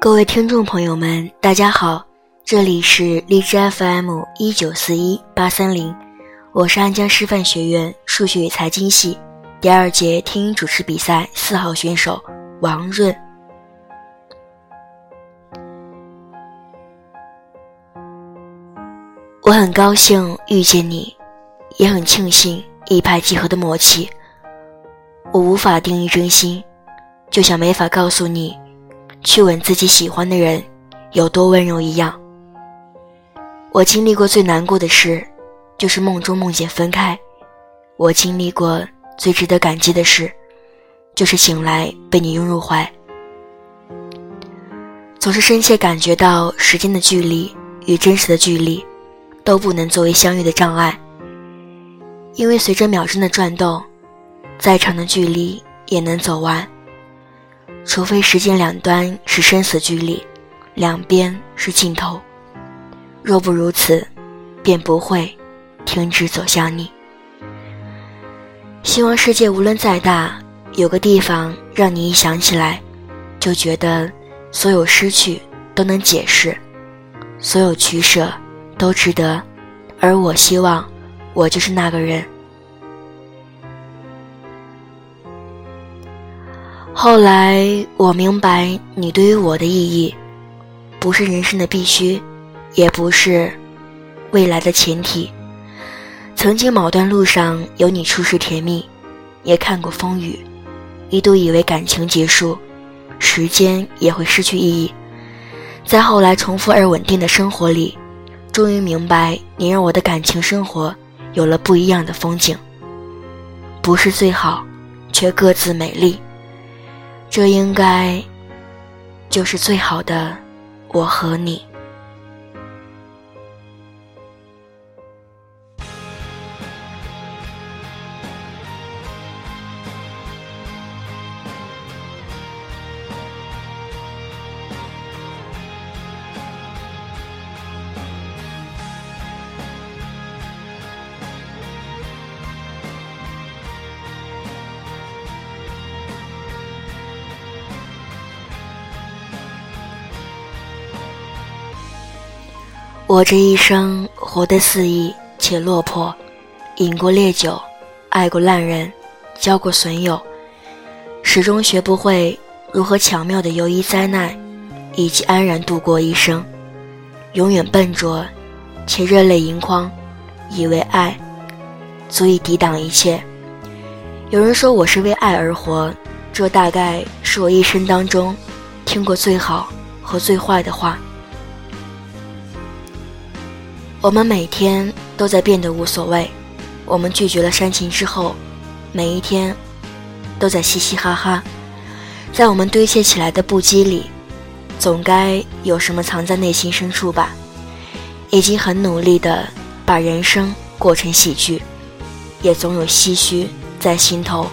各位听众朋友们，大家好，这里是荔枝 FM 一九四一八三零，我是安江师范学院数学与财经系第二节听音主持比赛四号选手王润。我很高兴遇见你，也很庆幸一拍即合的默契。我无法定义真心，就像没法告诉你，去吻自己喜欢的人有多温柔一样。我经历过最难过的事，就是梦中梦见分开；我经历过最值得感激的事，就是醒来被你拥入怀。总是深切感觉到时间的距离与真实的距离。都不能作为相遇的障碍，因为随着秒针的转动，再长的距离也能走完。除非时间两端是生死距离，两边是尽头。若不如此，便不会停止走向你。希望世界无论再大，有个地方让你一想起来，就觉得所有失去都能解释，所有取舍。都值得，而我希望，我就是那个人。后来我明白，你对于我的意义，不是人生的必须，也不是未来的前提。曾经某段路上有你初识甜蜜，也看过风雨，一度以为感情结束，时间也会失去意义。在后来重复而稳定的生活里。终于明白，你让我的感情生活有了不一样的风景。不是最好，却各自美丽。这应该就是最好的我和你。我这一生活得肆意且落魄，饮过烈酒，爱过烂人，交过损友，始终学不会如何巧妙地游移灾难，以及安然度过一生。永远笨拙，且热泪盈眶，以为爱足以抵挡一切。有人说我是为爱而活，这大概是我一生当中听过最好和最坏的话。我们每天都在变得无所谓，我们拒绝了煽情之后，每一天都在嘻嘻哈哈，在我们堆砌起来的不羁里，总该有什么藏在内心深处吧？已经很努力的把人生过成喜剧，也总有唏嘘在心头。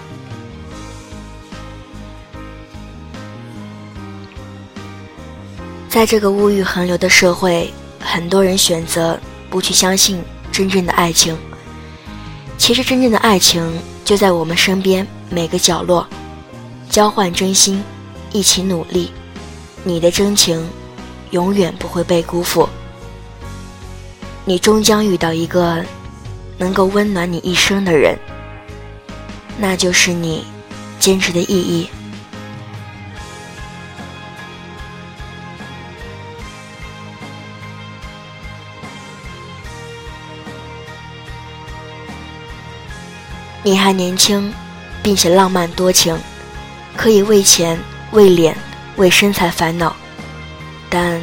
在这个物欲横流的社会，很多人选择。不去相信真正的爱情，其实真正的爱情就在我们身边每个角落，交换真心，一起努力，你的真情永远不会被辜负，你终将遇到一个能够温暖你一生的人，那就是你坚持的意义。你还年轻，并且浪漫多情，可以为钱、为脸、为身材烦恼，但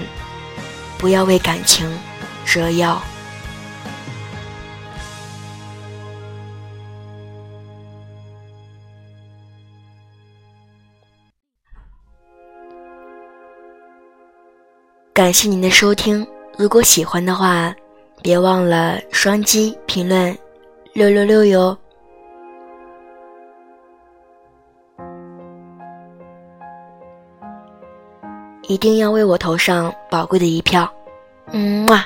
不要为感情折腰。感谢您的收听，如果喜欢的话，别忘了双击评论六六六哟。一定要为我投上宝贵的一票，嗯嘛。